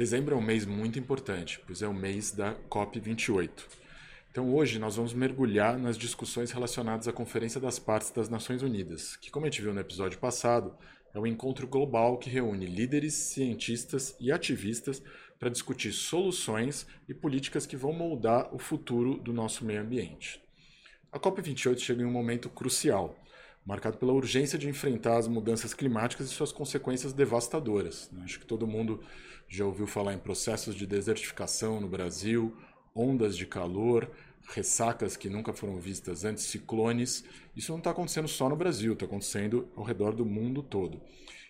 Dezembro é um mês muito importante, pois é o mês da COP28. Então hoje nós vamos mergulhar nas discussões relacionadas à Conferência das Partes das Nações Unidas, que como a gente viu no episódio passado, é um encontro global que reúne líderes, cientistas e ativistas para discutir soluções e políticas que vão moldar o futuro do nosso meio ambiente. A COP28 chega em um momento crucial, marcado pela urgência de enfrentar as mudanças climáticas e suas consequências devastadoras. Né? Acho que todo mundo já ouviu falar em processos de desertificação no Brasil, ondas de calor, ressacas que nunca foram vistas antes, ciclones. Isso não está acontecendo só no Brasil, está acontecendo ao redor do mundo todo.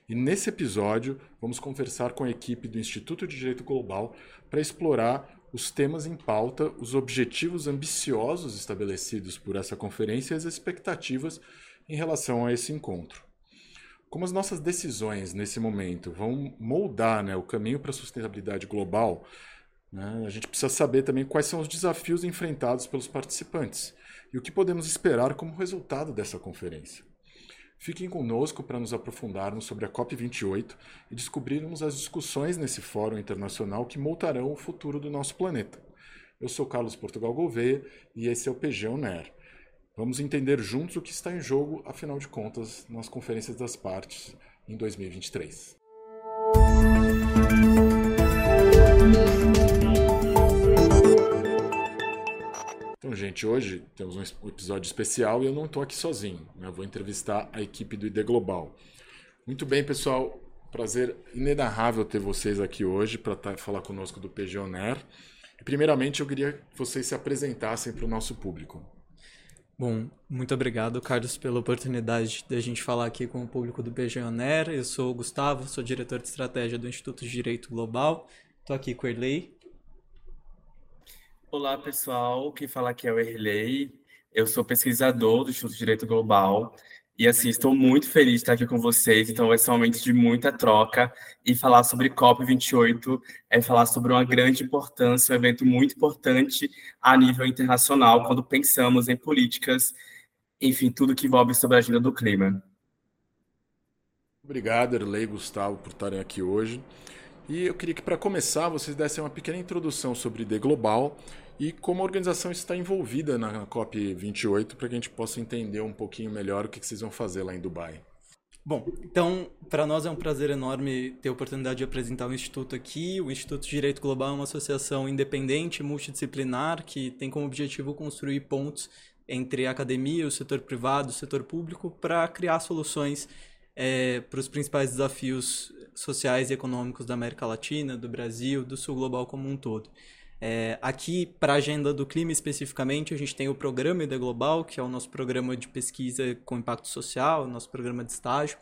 E nesse episódio, vamos conversar com a equipe do Instituto de Direito Global para explorar os temas em pauta, os objetivos ambiciosos estabelecidos por essa conferência e as expectativas em relação a esse encontro. Como as nossas decisões nesse momento vão moldar né, o caminho para a sustentabilidade global, né, a gente precisa saber também quais são os desafios enfrentados pelos participantes e o que podemos esperar como resultado dessa conferência. Fiquem conosco para nos aprofundarmos sobre a COP28 e descobrirmos as discussões nesse fórum internacional que moldarão o futuro do nosso planeta. Eu sou Carlos Portugal Gouveia e esse é o PG UNER. Vamos entender juntos o que está em jogo, afinal de contas, nas conferências das partes em 2023. Então, gente, hoje temos um episódio especial e eu não estou aqui sozinho. Né? Vou entrevistar a equipe do ID Global. Muito bem, pessoal. Prazer inenarrável ter vocês aqui hoje para tá, falar conosco do PG Oner. E, primeiramente, eu queria que vocês se apresentassem para o nosso público. Bom, muito obrigado, Carlos, pela oportunidade de a gente falar aqui com o público do BGONER. Eu sou o Gustavo, sou diretor de estratégia do Instituto de Direito Global. Estou aqui com o Erlei. Olá, pessoal. Quem fala aqui é o Erlei. Eu sou pesquisador do Instituto de Direito Global e assim, estou muito feliz de estar aqui com vocês. Então, vai ser um momento de muita troca. E falar sobre COP28 é falar sobre uma grande importância, um evento muito importante a nível internacional, quando pensamos em políticas, enfim, tudo que envolve sobre a agenda do clima. Obrigado, Erlei e Gustavo, por estarem aqui hoje. E eu queria que, para começar, vocês dessem uma pequena introdução sobre ID Global e como a organização está envolvida na COP28 para que a gente possa entender um pouquinho melhor o que vocês vão fazer lá em Dubai. Bom, então, para nós é um prazer enorme ter a oportunidade de apresentar o Instituto aqui. O Instituto de Direito Global é uma associação independente, multidisciplinar, que tem como objetivo construir pontos entre a academia, o setor privado, o setor público, para criar soluções é, para os principais desafios sociais e econômicos da América Latina, do Brasil, do Sul Global como um todo. É, aqui, para a agenda do clima especificamente, a gente tem o programa ID Global, que é o nosso programa de pesquisa com impacto social, nosso programa de estágio.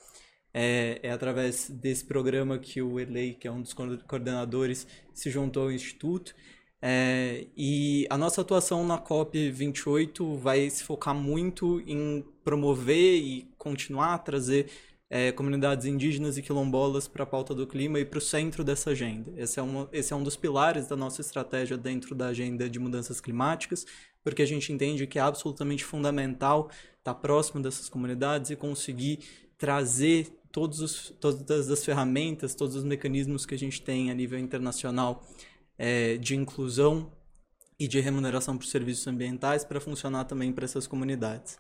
É, é, através desse programa que o Erlei, que é um dos coordenadores, se juntou ao Instituto. É, e a nossa atuação na COP28 vai se focar muito em promover e continuar a trazer é, comunidades indígenas e quilombolas para a pauta do clima e para o centro dessa agenda. Esse é, uma, esse é um dos pilares da nossa estratégia dentro da agenda de mudanças climáticas, porque a gente entende que é absolutamente fundamental estar próximo dessas comunidades e conseguir trazer todos os, todas as ferramentas, todos os mecanismos que a gente tem a nível internacional é, de inclusão e de remuneração por serviços ambientais para funcionar também para essas comunidades.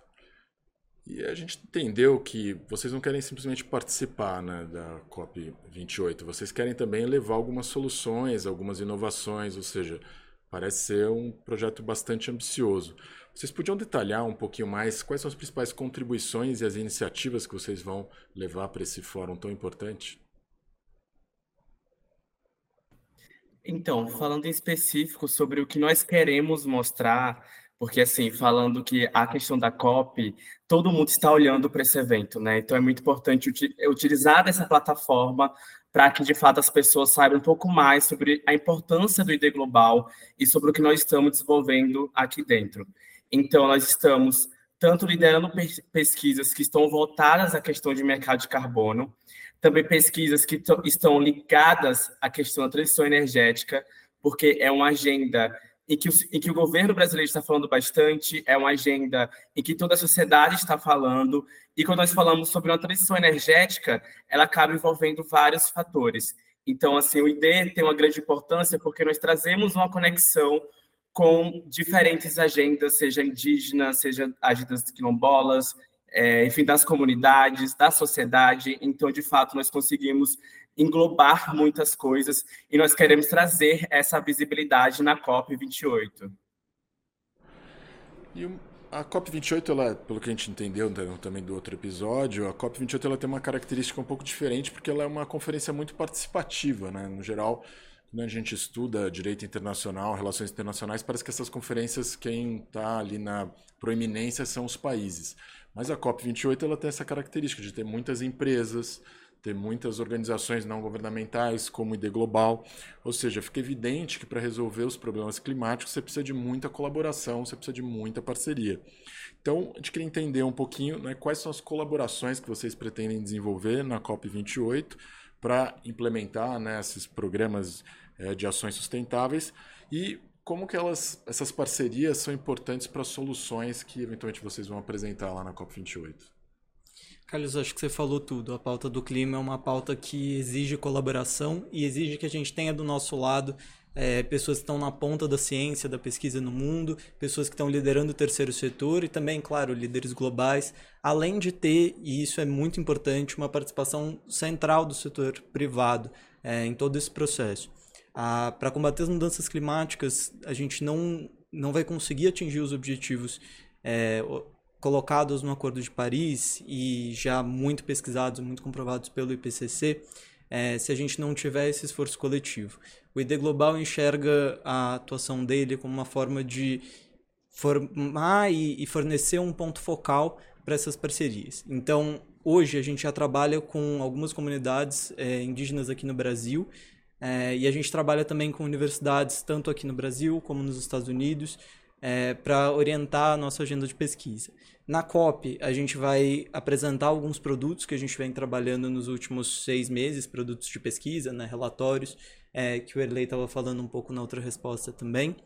E a gente entendeu que vocês não querem simplesmente participar né, da COP28, vocês querem também levar algumas soluções, algumas inovações, ou seja, parece ser um projeto bastante ambicioso. Vocês podiam detalhar um pouquinho mais quais são as principais contribuições e as iniciativas que vocês vão levar para esse fórum tão importante? Então, falando em específico sobre o que nós queremos mostrar porque, assim, falando que a questão da COP, todo mundo está olhando para esse evento, né? Então, é muito importante utilizar essa plataforma para que, de fato, as pessoas saibam um pouco mais sobre a importância do ID Global e sobre o que nós estamos desenvolvendo aqui dentro. Então, nós estamos tanto liderando pesquisas que estão voltadas à questão de mercado de carbono, também pesquisas que estão ligadas à questão da transição energética, porque é uma agenda em que, em que o governo brasileiro está falando bastante, é uma agenda em que toda a sociedade está falando, e quando nós falamos sobre uma transição energética, ela acaba envolvendo vários fatores. Então, assim, o ID tem uma grande importância porque nós trazemos uma conexão com diferentes agendas, seja indígena, seja agendas quilombolas, é, enfim, das comunidades, da sociedade. Então, de fato, nós conseguimos englobar muitas coisas e nós queremos trazer essa visibilidade na COP28. E a COP28, ela, pelo que a gente entendeu também do outro episódio, a COP28 ela tem uma característica um pouco diferente porque ela é uma conferência muito participativa, né? No geral, quando a gente estuda direito internacional, relações internacionais, parece que essas conferências quem está ali na proeminência são os países. Mas a COP28 ela tem essa característica de ter muitas empresas, ter muitas organizações não governamentais, como ID Global. Ou seja, fica evidente que para resolver os problemas climáticos você precisa de muita colaboração, você precisa de muita parceria. Então, a gente queria entender um pouquinho né, quais são as colaborações que vocês pretendem desenvolver na COP28 para implementar né, esses programas é, de ações sustentáveis e como que elas, essas parcerias são importantes para soluções que eventualmente vocês vão apresentar lá na COP28. Carlos, acho que você falou tudo. A pauta do clima é uma pauta que exige colaboração e exige que a gente tenha do nosso lado é, pessoas que estão na ponta da ciência, da pesquisa no mundo, pessoas que estão liderando o terceiro setor e também, claro, líderes globais, além de ter, e isso é muito importante, uma participação central do setor privado é, em todo esse processo. Para combater as mudanças climáticas, a gente não, não vai conseguir atingir os objetivos é, colocados no Acordo de Paris e já muito pesquisados, muito comprovados pelo IPCC, é, se a gente não tiver esse esforço coletivo. O ID Global enxerga a atuação dele como uma forma de formar e, e fornecer um ponto focal para essas parcerias. Então, hoje a gente já trabalha com algumas comunidades é, indígenas aqui no Brasil é, e a gente trabalha também com universidades, tanto aqui no Brasil como nos Estados Unidos, é, para orientar a nossa agenda de pesquisa. Na COP, a gente vai apresentar alguns produtos que a gente vem trabalhando nos últimos seis meses, produtos de pesquisa, né, relatórios, é, que o Erlei estava falando um pouco na outra resposta também.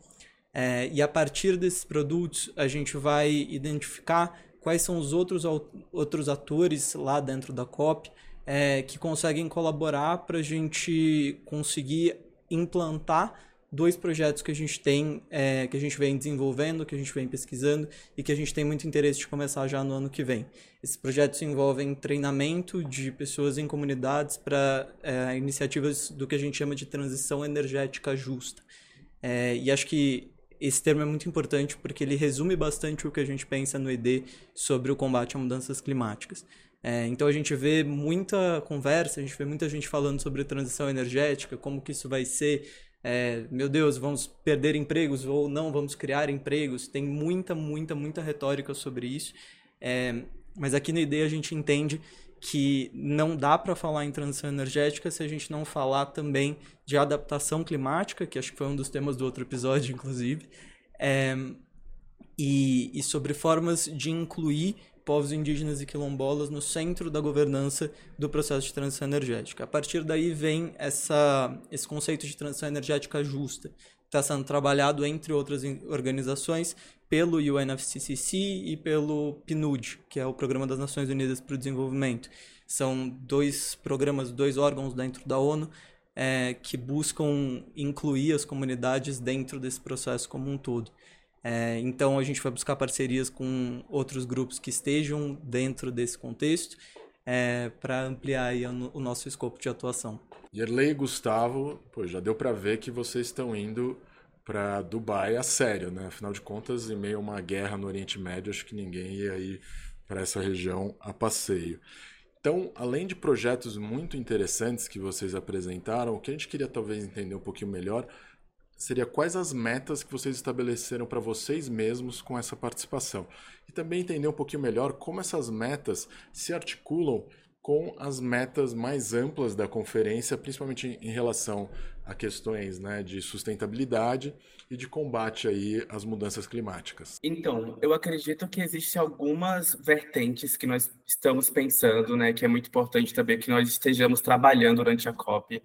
É, e a partir desses produtos, a gente vai identificar quais são os outros, outros atores lá dentro da COP é, que conseguem colaborar para a gente conseguir implantar dois projetos que a gente tem, é, que a gente vem desenvolvendo, que a gente vem pesquisando e que a gente tem muito interesse de começar já no ano que vem. Esses projetos envolvem treinamento de pessoas em comunidades para é, iniciativas do que a gente chama de transição energética justa. É, e acho que esse termo é muito importante porque ele resume bastante o que a gente pensa no ED sobre o combate a mudanças climáticas. É, então a gente vê muita conversa, a gente vê muita gente falando sobre transição energética, como que isso vai ser. É, meu Deus, vamos perder empregos ou não vamos criar empregos. Tem muita, muita, muita retórica sobre isso. É, mas aqui na ideia a gente entende que não dá para falar em transição energética se a gente não falar também de adaptação climática, que acho que foi um dos temas do outro episódio, inclusive, é, e, e sobre formas de incluir povos indígenas e quilombolas no centro da governança do processo de transição energética. A partir daí vem essa, esse conceito de transição energética justa, que está sendo trabalhado, entre outras organizações, pelo UNFCCC e pelo PNUD, que é o Programa das Nações Unidas para o Desenvolvimento. São dois programas, dois órgãos dentro da ONU é, que buscam incluir as comunidades dentro desse processo como um todo. É, então a gente vai buscar parcerias com outros grupos que estejam dentro desse contexto é, para ampliar aí o, nosso escopo de atuação. Yerlei e Gustavo, pô, já deu para ver que vocês estão indo para Dubai a sério, né? Afinal de contas, em meio a uma guerra no Oriente Médio, acho que ninguém ia ir para essa região a passeio. Então, além de projetos muito interessantes que vocês apresentaram, o que a gente queria talvez entender um pouquinho melhor seria quais as metas que vocês estabeleceram para vocês mesmos com essa participação. E também entender um pouquinho melhor como essas metas se articulam com as metas mais amplas da conferência, principalmente em relação a questões né, de sustentabilidade e de combate aí às mudanças climáticas. Então, eu acredito que existem algumas vertentes que nós estamos pensando, né, que é muito importante também que nós estejamos trabalhando durante a COP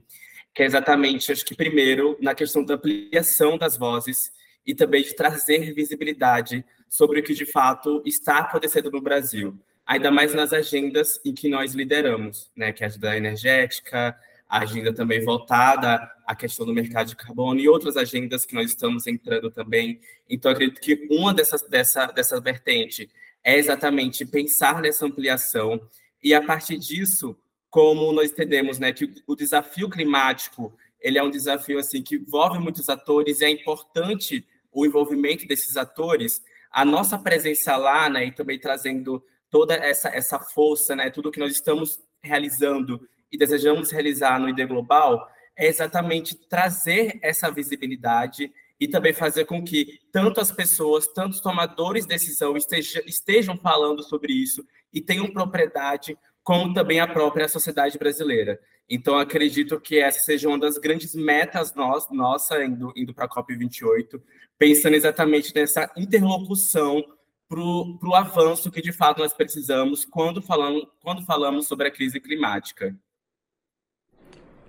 que é exatamente, acho que primeiro, na questão da ampliação das vozes e também de trazer visibilidade sobre o que de fato está acontecendo no Brasil, ainda mais nas agendas em que nós lideramos, né, que é a agenda energética, a agenda também voltada à questão do mercado de carbono e outras agendas que nós estamos entrando também. Então, acredito que uma dessas dessa, dessa vertente é exatamente pensar nessa ampliação e, a partir disso, como nós entendemos né, que o desafio climático ele é um desafio assim que envolve muitos atores e é importante o envolvimento desses atores, a nossa presença lá, né, e também trazendo toda essa, essa força, né, tudo que nós estamos realizando e desejamos realizar no ID Global, é exatamente trazer essa visibilidade e também fazer com que tanto as pessoas, tanto os tomadores de decisão estejam, estejam falando sobre isso e tenham propriedade, como também a própria sociedade brasileira. Então, acredito que essa seja uma das grandes metas nós, nossa, indo, indo para a COP28, pensando exatamente nessa interlocução para o avanço que, de fato, nós precisamos quando falamos, quando falamos sobre a crise climática.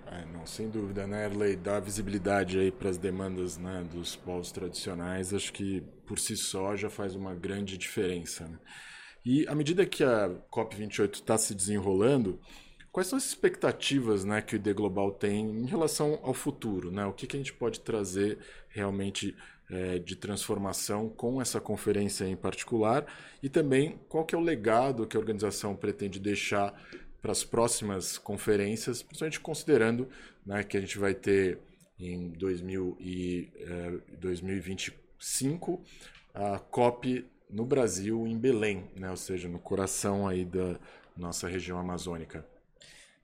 É, não, sem dúvida, né, Erley? Dar visibilidade aí para as demandas né, dos povos tradicionais, acho que por si só já faz uma grande diferença. Né? E à medida que a COP28 está se desenrolando, quais são as expectativas né, que o ID Global tem em relação ao futuro? Né? O que, que a gente pode trazer realmente é, de transformação com essa conferência em particular? E também qual que é o legado que a organização pretende deixar para as próximas conferências, principalmente considerando né, que a gente vai ter em 2000 e, eh, 2025 a COP no Brasil, em Belém, né, ou seja, no coração aí da nossa região amazônica.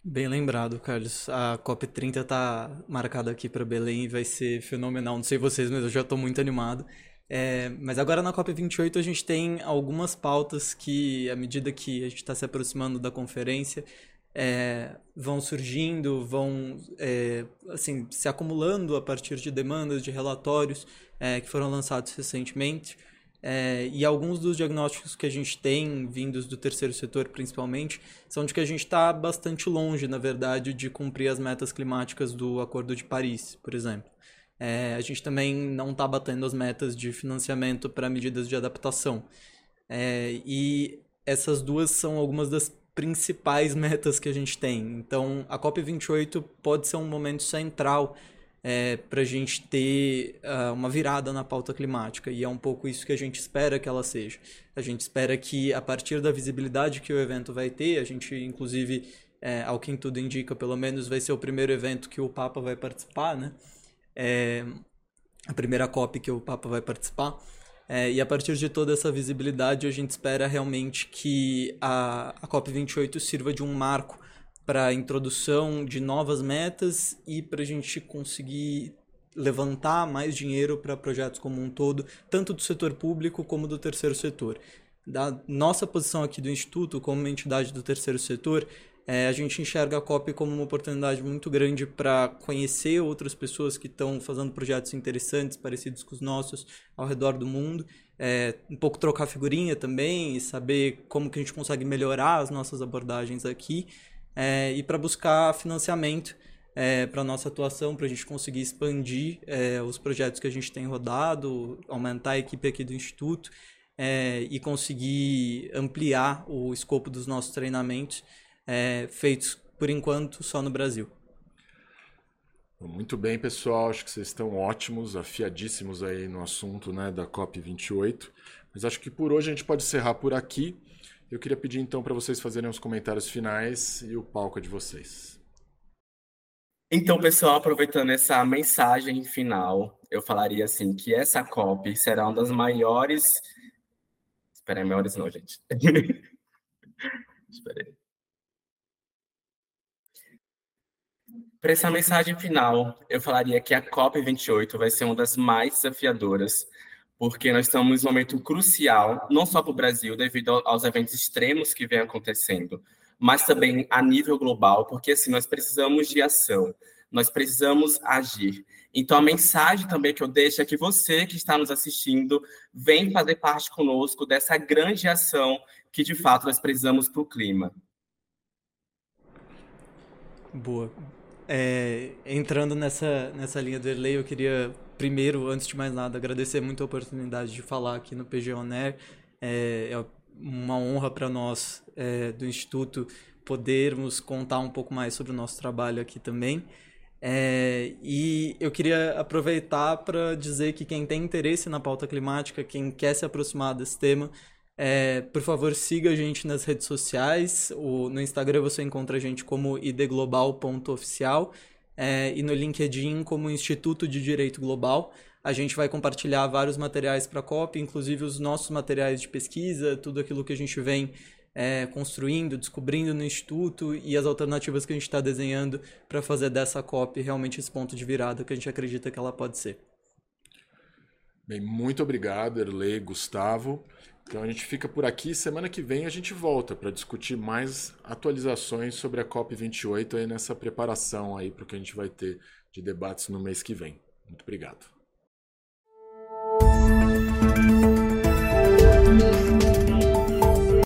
Bem lembrado, Carlos. A COP30 está marcada aqui para Belém e vai ser fenomenal. Não sei vocês, mas eu já estou muito animado. É, mas agora na COP28 a gente tem algumas pautas que, à medida que a gente está se aproximando da conferência, é, vão surgindo, vão é, assim, se acumulando a partir de demandas, de relatórios é, que foram lançados recentemente. É, e alguns dos diagnósticos que a gente tem, vindos do terceiro setor principalmente, são de que a gente está bastante longe, na verdade, de cumprir as metas climáticas do Acordo de Paris, por exemplo. É, a gente também não está batendo as metas de financiamento para medidas de adaptação. É, e essas duas são algumas das principais metas que a gente tem. Então, a COP28 pode ser um momento central é, para a gente ter uh, uma virada na pauta climática, e é um pouco isso que a gente espera que ela seja. A gente espera que, a partir da visibilidade que o evento vai ter, a gente, inclusive, é, ao que tudo indica, pelo menos vai ser o primeiro evento que o Papa vai participar, né? é, a primeira COP que o Papa vai participar. É, e a partir de toda essa visibilidade, a gente espera realmente que a, a COP28 sirva de um marco para introdução de novas metas e para a gente conseguir levantar mais dinheiro para projetos como um todo, tanto do setor público como do terceiro setor. Da nossa posição aqui do Instituto, como uma entidade do terceiro setor, é, a gente enxerga a COP como uma oportunidade muito grande para conhecer outras pessoas que estão fazendo projetos interessantes, parecidos com os nossos, ao redor do mundo. É, um pouco trocar figurinha também e saber como que a gente consegue melhorar as nossas abordagens aqui. É, e para buscar financiamento é, para nossa atuação, para a gente conseguir expandir é, os projetos que a gente tem rodado, aumentar a equipe aqui do Instituto é, e conseguir ampliar o escopo dos nossos treinamentos é, feitos, por enquanto, só no Brasil. Muito bem, pessoal. Acho que vocês estão ótimos, afiadíssimos aí no assunto né, da COP28. Mas acho que por hoje a gente pode encerrar por aqui. Eu queria pedir então para vocês fazerem os comentários finais e o palco é de vocês. Então, pessoal, aproveitando essa mensagem final, eu falaria assim que essa COP será uma das maiores. Espera aí, maiores não, gente. Espera aí. Para essa mensagem final, eu falaria que a COP28 vai ser uma das mais desafiadoras, porque nós estamos em um momento crucial, não só para o Brasil, devido aos eventos extremos que vem acontecendo, mas também a nível global, porque assim, nós precisamos de ação, nós precisamos agir. Então, a mensagem também que eu deixo é que você que está nos assistindo, vem fazer parte conosco dessa grande ação que, de fato, nós precisamos para o clima. Boa. É, entrando nessa, nessa linha do Erlei, eu queria, primeiro, antes de mais nada, agradecer muito a oportunidade de falar aqui no PG Oner. É, é uma honra para nós é, do Instituto podermos contar um pouco mais sobre o nosso trabalho aqui também. É, e eu queria aproveitar para dizer que quem tem interesse na pauta climática, quem quer se aproximar desse tema, é, por favor, siga a gente nas redes sociais. O, no Instagram você encontra a gente como idglobal.oficial é, e no LinkedIn como Instituto de Direito Global. A gente vai compartilhar vários materiais para a COP, inclusive os nossos materiais de pesquisa, tudo aquilo que a gente vem é, construindo, descobrindo no Instituto e as alternativas que a gente está desenhando para fazer dessa COP realmente esse ponto de virada que a gente acredita que ela pode ser. Bem, muito obrigado, Erlei, Gustavo. Então a gente fica por aqui. Semana que vem a gente volta para discutir mais atualizações sobre a COP28 aí nessa preparação aí para o que a gente vai ter de debates no mês que vem. Muito obrigado.